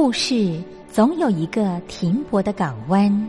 故事总有一个停泊的港湾。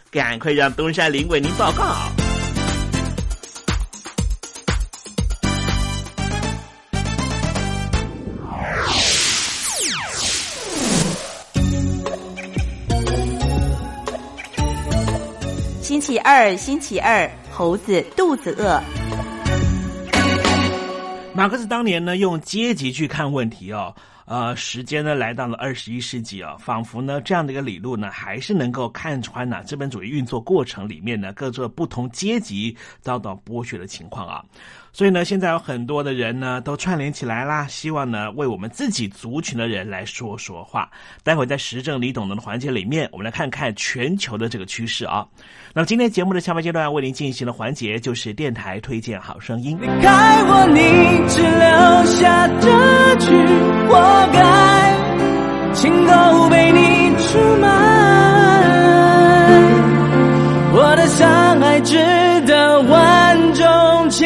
赶快让东山林为您报告。星期二，星期二，猴子肚子饿。马克思当年呢，用阶级去看问题哦。呃，时间呢来到了二十一世纪啊，仿佛呢这样的一个理论呢，还是能够看穿呢资本主义运作过程里面呢各个不同阶级遭到剥削的情况啊。所以呢，现在有很多的人呢都串联起来啦，希望呢为我们自己族群的人来说说话。待会在时政你懂的环节里面，我们来看看全球的这个趋势啊。那么今天节目的下半阶段为您进行的环节就是电台推荐好声音。离开我，你只留下这句活该，情都被你出卖，我的伤害值得万众期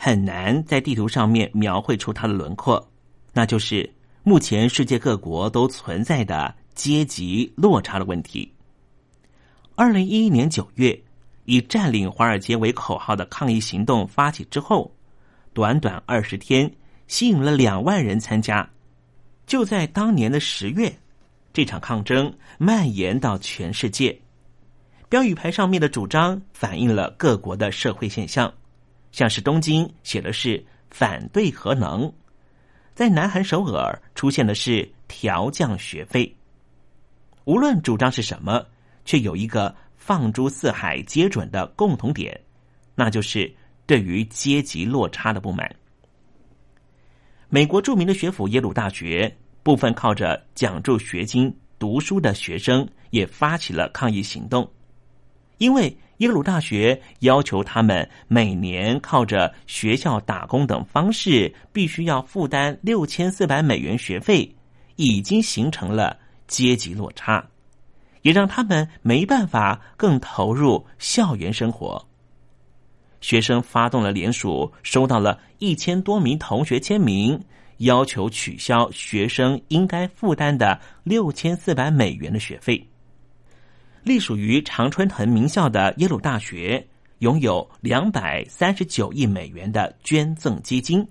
很难在地图上面描绘出它的轮廓，那就是目前世界各国都存在的阶级落差的问题。二零一一年九月，以占领华尔街为口号的抗议行动发起之后，短短二十天，吸引了两万人参加。就在当年的十月，这场抗争蔓延到全世界。标语牌上面的主张反映了各国的社会现象，像是东京写的是反对核能，在南韩首尔出现的是调降学费。无论主张是什么，却有一个放诸四海皆准的共同点，那就是对于阶级落差的不满。美国著名的学府耶鲁大学，部分靠着奖助学金读书的学生也发起了抗议行动。因为耶鲁大学要求他们每年靠着学校打工等方式，必须要负担六千四百美元学费，已经形成了阶级落差，也让他们没办法更投入校园生活。学生发动了联署，收到了一千多名同学签名，要求取消学生应该负担的六千四百美元的学费。隶属于常春藤名校的耶鲁大学拥有两百三十九亿美元的捐赠基金，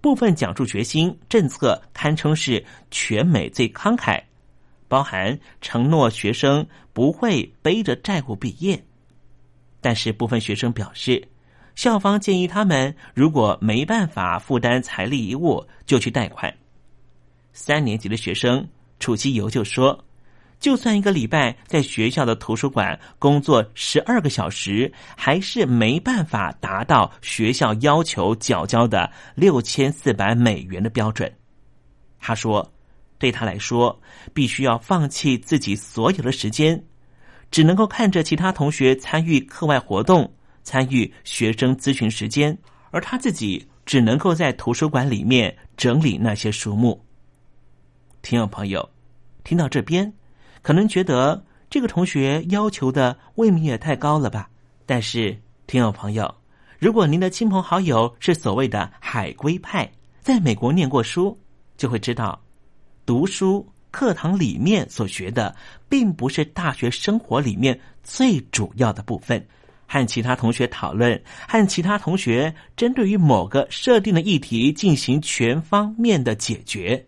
部分奖助学金政策堪称是全美最慷慨，包含承诺学生不会背着债务毕业。但是部分学生表示，校方建议他们如果没办法负担财力遗物，就去贷款。三年级的学生楚西游就说。就算一个礼拜在学校的图书馆工作十二个小时，还是没办法达到学校要求缴交的六千四百美元的标准。他说：“对他来说，必须要放弃自己所有的时间，只能够看着其他同学参与课外活动，参与学生咨询时间，而他自己只能够在图书馆里面整理那些书目。”听众朋友，听到这边。可能觉得这个同学要求的未免也太高了吧？但是，听友朋友，如果您的亲朋好友是所谓的海归派，在美国念过书，就会知道，读书课堂里面所学的，并不是大学生活里面最主要的部分。和其他同学讨论，和其他同学针对于某个设定的议题进行全方面的解决。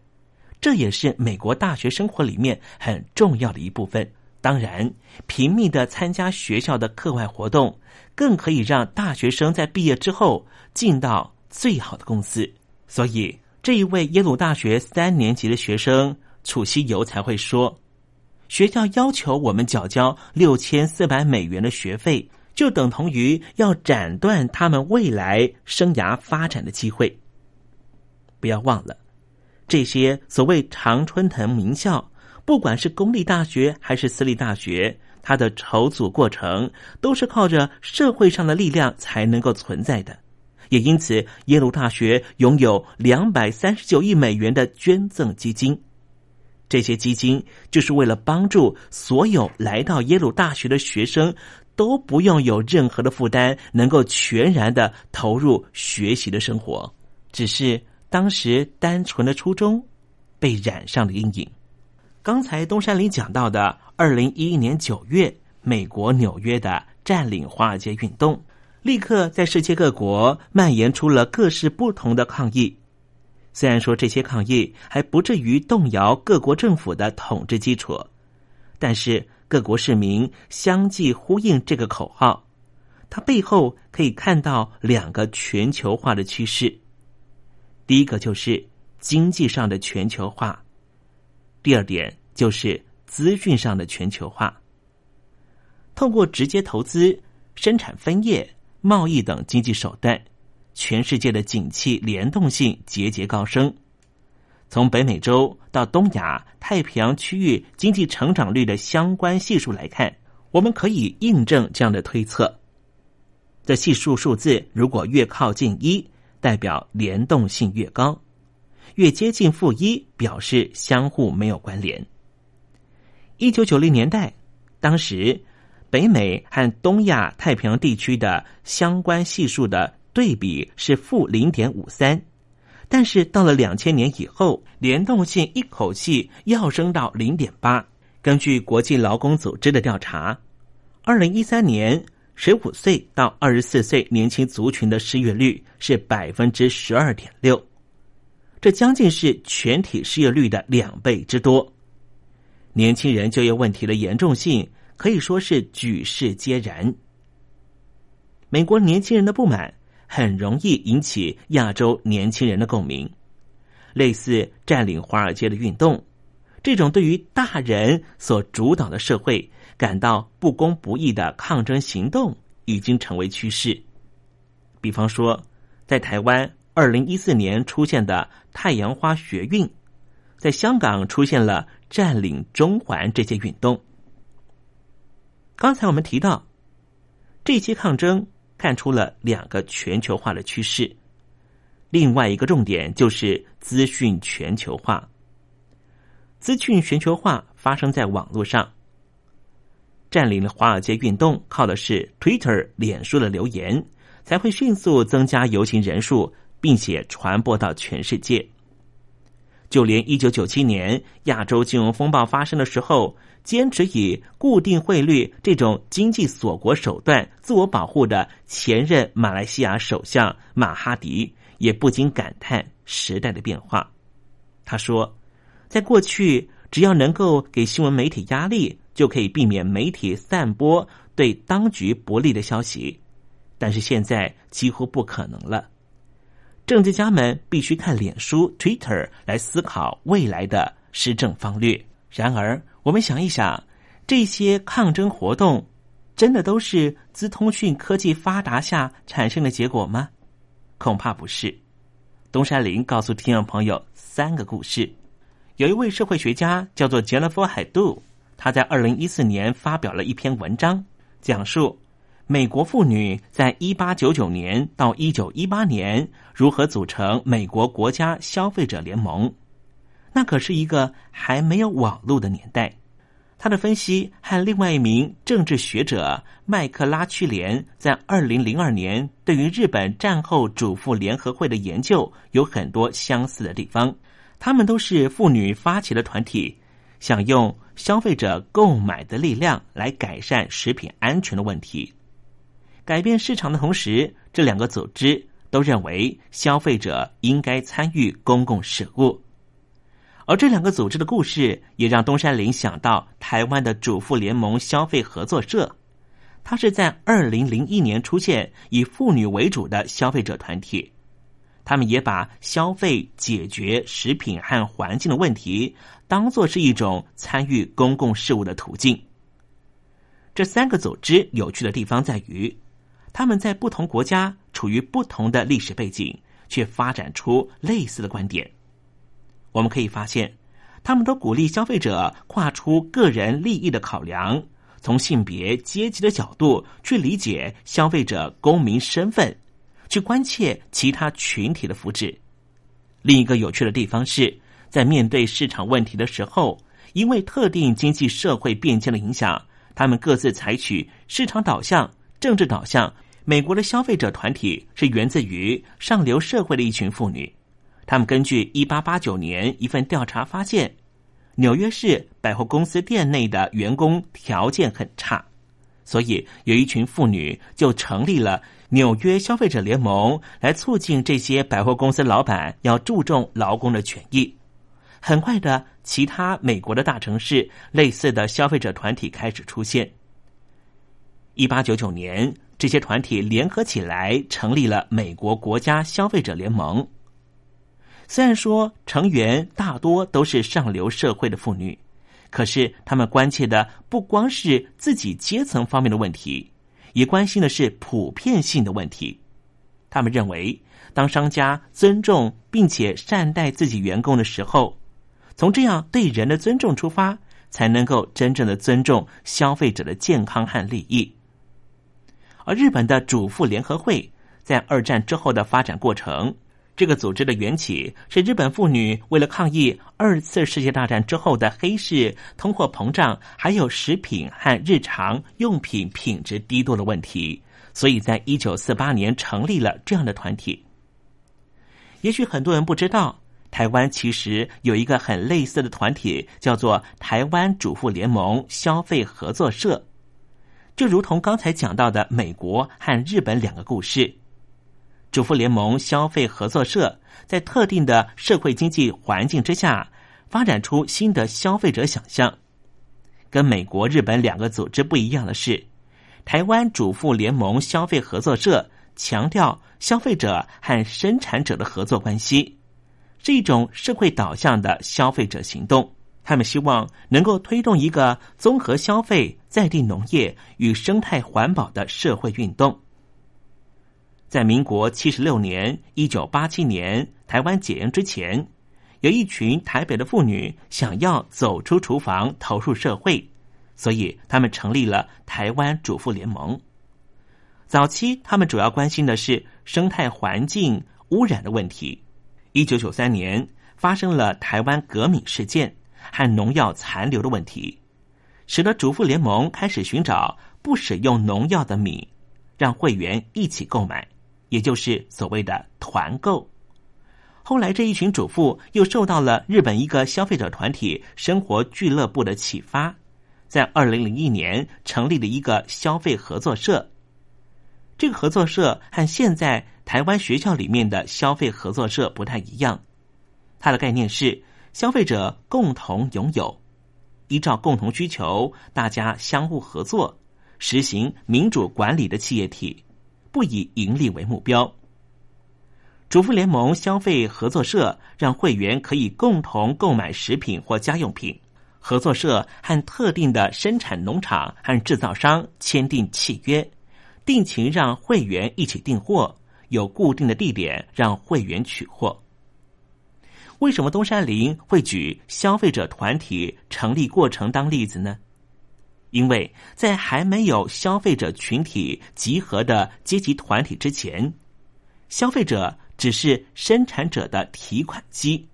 这也是美国大学生活里面很重要的一部分。当然，频密的参加学校的课外活动，更可以让大学生在毕业之后进到最好的公司。所以，这一位耶鲁大学三年级的学生楚西游才会说：“学校要求我们缴交六千四百美元的学费，就等同于要斩断他们未来生涯发展的机会。不要忘了。”这些所谓常春藤名校，不管是公立大学还是私立大学，它的筹组过程都是靠着社会上的力量才能够存在的。也因此，耶鲁大学拥有两百三十九亿美元的捐赠基金，这些基金就是为了帮助所有来到耶鲁大学的学生都不用有任何的负担，能够全然的投入学习的生活。只是。当时单纯的初衷被染上了阴影。刚才东山里讲到的，二零一一年九月，美国纽约的占领华尔街运动，立刻在世界各国蔓延出了各式不同的抗议。虽然说这些抗议还不至于动摇各国政府的统治基础，但是各国市民相继呼应这个口号，它背后可以看到两个全球化的趋势。第一个就是经济上的全球化，第二点就是资讯上的全球化。透过直接投资、生产分业、贸易等经济手段，全世界的景气联动性节节高升。从北美洲到东亚、太平洋区域经济成长率的相关系数来看，我们可以印证这样的推测：这系数数字如果越靠近一。代表联动性越高，越接近负一，表示相互没有关联。一九九零年代，当时北美和东亚太平洋地区的相关系数的对比是负零点五三，但是到了两千年以后，联动性一口气要升到零点八。根据国际劳工组织的调查，二零一三年。十五岁到二十四岁年轻族群的失业率是百分之十二点六，这将近是全体失业率的两倍之多。年轻人就业问题的严重性可以说是举世皆然。美国年轻人的不满很容易引起亚洲年轻人的共鸣，类似占领华尔街的运动，这种对于大人所主导的社会感到不公不义的抗争行动，已经成为趋势。比方说，在台湾二零一四年出现的太阳花学运，在香港出现了占领中环这些运动。刚才我们提到，这些抗争看出了两个全球化的趋势，另外一个重点就是资讯全球化。资讯全球化发生在网络上，占领了华尔街运动靠的是 Twitter、脸书的留言。才会迅速增加游行人数，并且传播到全世界。就连一九九七年亚洲金融风暴发生的时候，坚持以固定汇率这种经济锁国手段自我保护的前任马来西亚首相马哈迪，也不禁感叹时代的变化。他说：“在过去，只要能够给新闻媒体压力，就可以避免媒体散播对当局不利的消息。”但是现在几乎不可能了。政治家们必须看脸书、Twitter 来思考未来的施政方略。然而，我们想一想，这些抗争活动真的都是资通讯科技发达下产生的结果吗？恐怕不是。东山林告诉听众朋友三个故事。有一位社会学家叫做杰 f 夫海杜，他在二零一四年发表了一篇文章，讲述。美国妇女在一八九九年到一九一八年如何组成美国国家消费者联盟？那可是一个还没有网络的年代。他的分析和另外一名政治学者麦克拉屈连在二零零二年对于日本战后主妇联合会的研究有很多相似的地方。他们都是妇女发起的团体，想用消费者购买的力量来改善食品安全的问题。改变市场的同时，这两个组织都认为消费者应该参与公共事务。而这两个组织的故事，也让东山林想到台湾的主妇联盟消费合作社。它是在二零零一年出现，以妇女为主的消费者团体。他们也把消费解决食品和环境的问题，当做是一种参与公共事务的途径。这三个组织有趣的地方在于。他们在不同国家处于不同的历史背景，却发展出类似的观点。我们可以发现，他们都鼓励消费者跨出个人利益的考量，从性别、阶级的角度去理解消费者公民身份，去关切其他群体的福祉。另一个有趣的地方是，在面对市场问题的时候，因为特定经济社会变迁的影响，他们各自采取市场导向。政治导向，美国的消费者团体是源自于上流社会的一群妇女。他们根据一八八九年一份调查发现，纽约市百货公司店内的员工条件很差，所以有一群妇女就成立了纽约消费者联盟，来促进这些百货公司老板要注重劳工的权益。很快的，其他美国的大城市类似的消费者团体开始出现。一八九九年，这些团体联合起来成立了美国国家消费者联盟。虽然说成员大多都是上流社会的妇女，可是他们关切的不光是自己阶层方面的问题，也关心的是普遍性的问题。他们认为，当商家尊重并且善待自己员工的时候，从这样对人的尊重出发，才能够真正的尊重消费者的健康和利益。而日本的主妇联合会在二战之后的发展过程，这个组织的缘起是日本妇女为了抗议二次世界大战之后的黑市、通货膨胀，还有食品和日常用品品质低落的问题，所以在一九四八年成立了这样的团体。也许很多人不知道，台湾其实有一个很类似的团体，叫做台湾主妇联盟消费合作社。就如同刚才讲到的美国和日本两个故事，主妇联盟消费合作社在特定的社会经济环境之下，发展出新的消费者想象，跟美国、日本两个组织不一样的是，台湾主妇联盟消费合作社强调消费者和生产者的合作关系，是一种社会导向的消费者行动。他们希望能够推动一个综合消费、在地农业与生态环保的社会运动。在民国七十六年（一九八七年）台湾解严之前，有一群台北的妇女想要走出厨房，投入社会，所以他们成立了台湾主妇联盟。早期，他们主要关心的是生态环境污染的问题。一九九三年，发生了台湾革命事件。和农药残留的问题，使得主妇联盟开始寻找不使用农药的米，让会员一起购买，也就是所谓的团购。后来这一群主妇又受到了日本一个消费者团体生活俱乐部的启发，在二零零一年成立了一个消费合作社。这个合作社和现在台湾学校里面的消费合作社不太一样，它的概念是。消费者共同拥有，依照共同需求，大家相互合作，实行民主管理的企业体，不以盈利为目标。主妇联盟消费合作社让会员可以共同购买食品或家用品，合作社和特定的生产农场和制造商签订契约，定期让会员一起订货，有固定的地点让会员取货。为什么东山林会举消费者团体成立过程当例子呢？因为在还没有消费者群体集合的阶级团体之前，消费者只是生产者的提款机。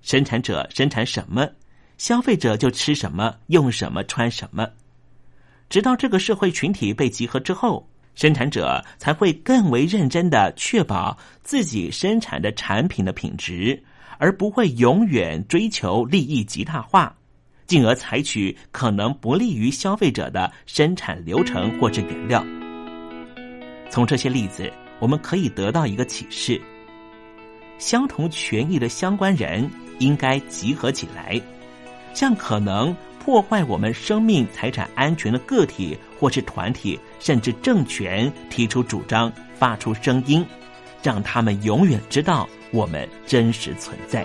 生产者生产什么，消费者就吃什么、用什么、穿什么。直到这个社会群体被集合之后，生产者才会更为认真的确保自己生产的产品的品质。而不会永远追求利益极大化，进而采取可能不利于消费者的生产流程或者原料。从这些例子，我们可以得到一个启示：相同权益的相关人应该集合起来，向可能破坏我们生命财产安全的个体或是团体，甚至政权提出主张，发出声音，让他们永远知道。我们真实存在。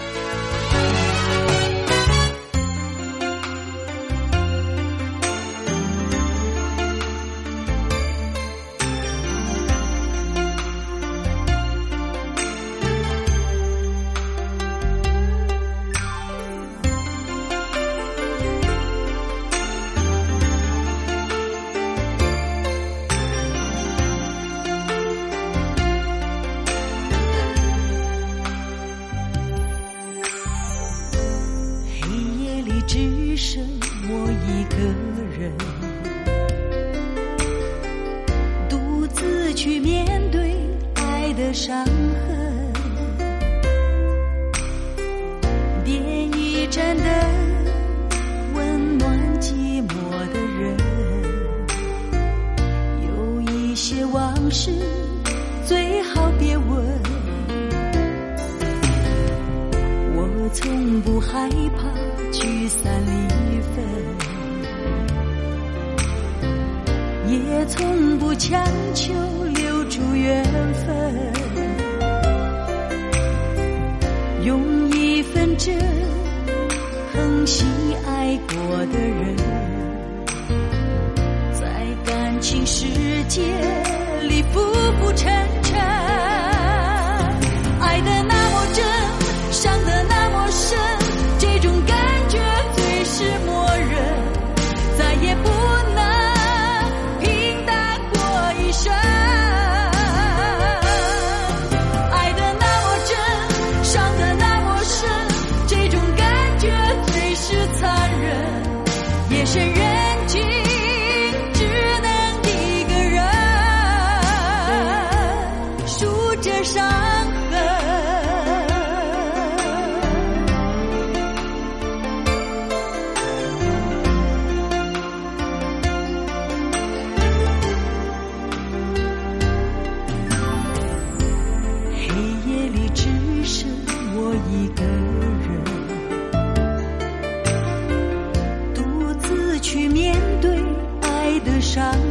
从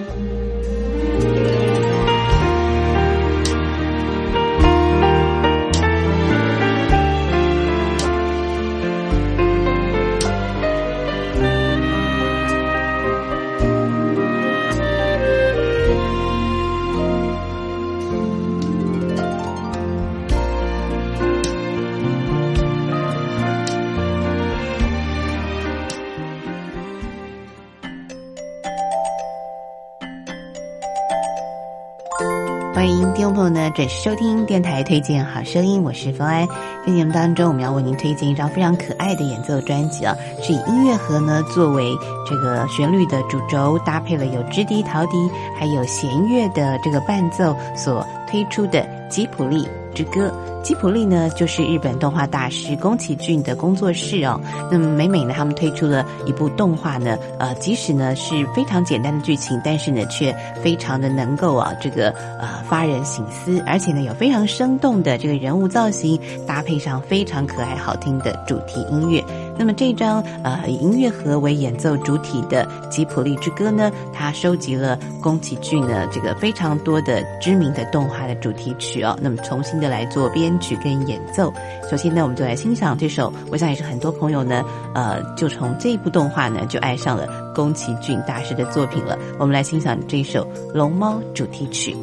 收听电台推荐好声音，我是冯安。在节目当中，我们要为您推荐一张非常可爱的演奏专辑啊，是以音乐盒呢作为这个旋律的主轴，搭配了有直笛、陶笛还有弦乐的这个伴奏所推出的吉普力之歌。吉普力呢，就是日本动画大师宫崎骏的工作室哦。那么每每呢，他们推出了一部动画呢，呃，即使呢是非常简单的剧情，但是呢却非常的能够啊，这个呃发人省思，而且呢有非常生动的这个人物造型，搭配上非常可爱好听的主题音乐。那么这张呃以音乐盒为演奏主体的《吉普力之歌》呢，它收集了宫崎骏呢这个非常多的知名的动画的主题曲哦，那么重新的来做编曲跟演奏。首先呢，我们就来欣赏这首，我想也是很多朋友呢，呃，就从这部动画呢就爱上了宫崎骏大师的作品了。我们来欣赏这首《龙猫》主题曲。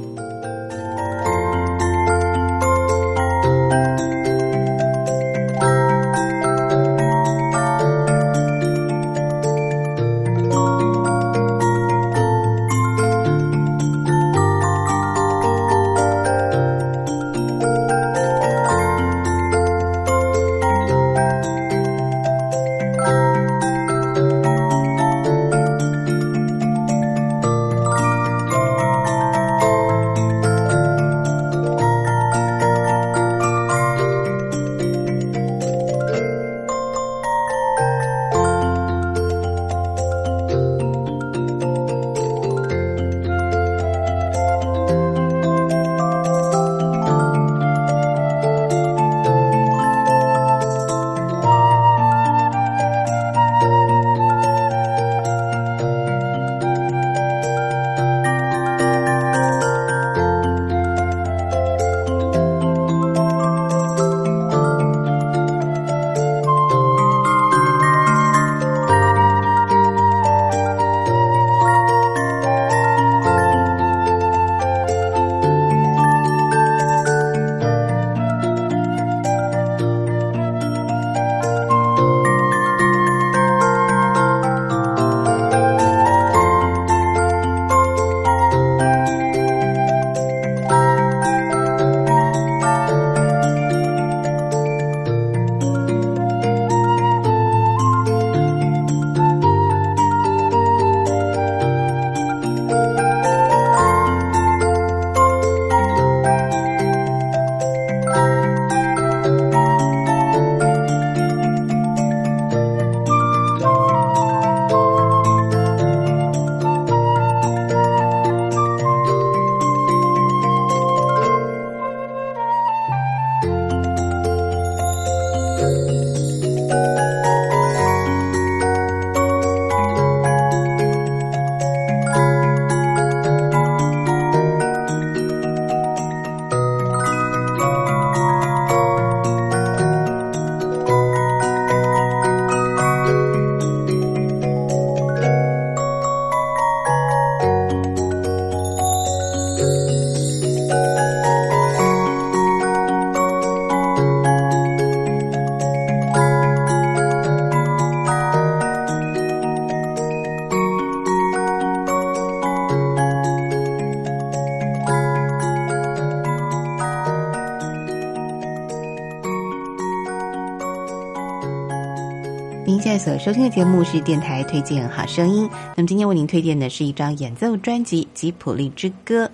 所收听的节目是电台推荐好声音。那么今天为您推荐的是一张演奏专辑《吉普力之歌》。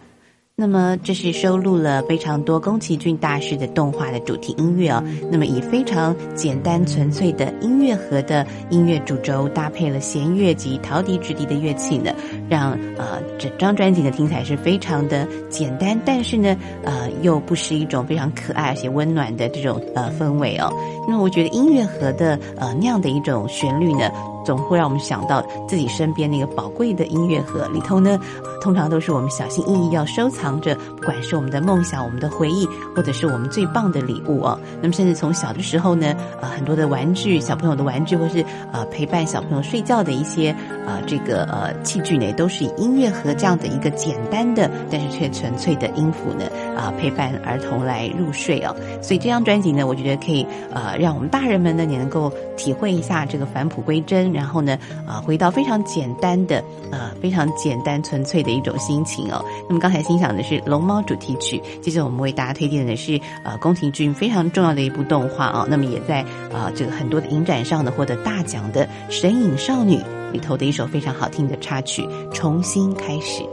那么这是收录了非常多宫崎骏大师的动画的主题音乐哦。那么以非常简单纯粹的音乐盒的音乐主轴，搭配了弦乐及陶笛直笛的乐器呢，让呃整张专辑呢听起来是非常的简单，但是呢呃又不失一种非常可爱而且温暖的这种呃氛围哦。那么我觉得音乐盒的呃那样的一种旋律呢。总会让我们想到自己身边那个宝贵的音乐盒里头呢，通常都是我们小心翼翼要收藏着，不管是我们的梦想、我们的回忆，或者是我们最棒的礼物哦。那么，甚至从小的时候呢，呃，很多的玩具，小朋友的玩具，或是呃陪伴小朋友睡觉的一些呃这个呃器具呢，都是以音乐盒这样的一个简单的，但是却纯粹的音符呢啊陪伴儿童来入睡哦。所以这张专辑呢，我觉得可以呃让我们大人们呢也能够体会一下这个返璞归真。然后呢，啊，回到非常简单的，呃，非常简单纯粹的一种心情哦。那么刚才欣赏的是《龙猫》主题曲，接着我们为大家推荐的是呃宫崎骏非常重要的一部动画啊。那么也在啊这个很多的影展上呢获得大奖的《神隐少女》里头的一首非常好听的插曲《重新开始》。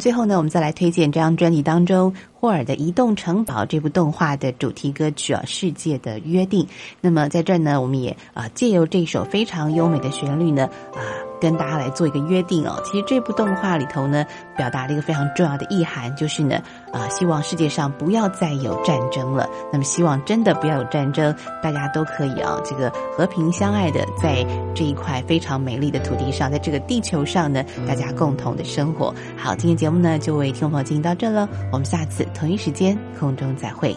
最后呢，我们再来推荐这张专辑当中霍尔的《移动城堡》这部动画的主题歌曲啊，《世界的约定》。那么在这儿呢，我们也啊借由这首非常优美的旋律呢啊，跟大家来做一个约定哦。其实这部动画里头呢，表达了一个非常重要的意涵，就是呢啊，希望世界上不要再有战争了。那么希望真的不要有战争，大家都可以啊，这个和平相爱的在这一块非常美丽的土地上，在这个地球上呢，大家共同的生活。好，今天节目呢就为听众朋友进行到这了，我们下次同一时间空中再会。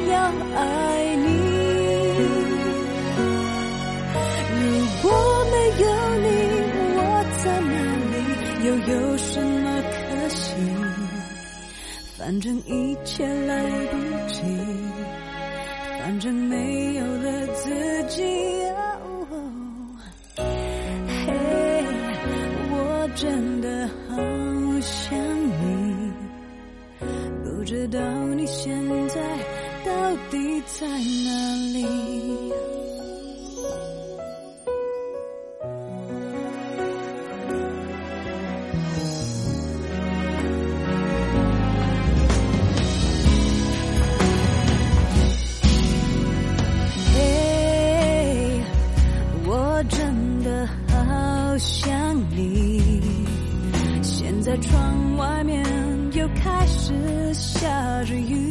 爱你。如果没有你，我在哪里，又有什么可惜？反正一切来不及，反正没有了自己。嘿，我真的好想你，不知道你现在在哪里。嘿，我真的好想你。现在窗外面又开始下着雨，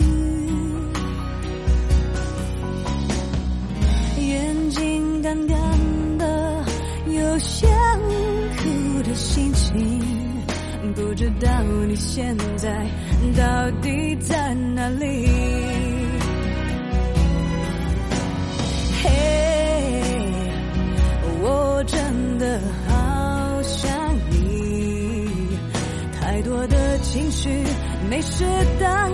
到你现在到底在哪里？嘿，我真的好想你，太多的情绪没适当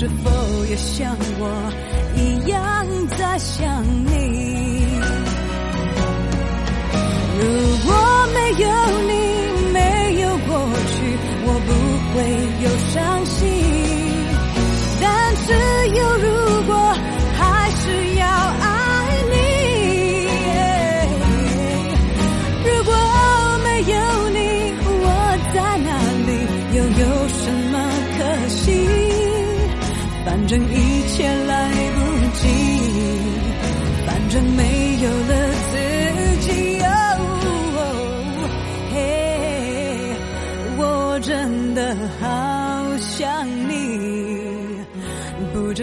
是否也像我一样在想你？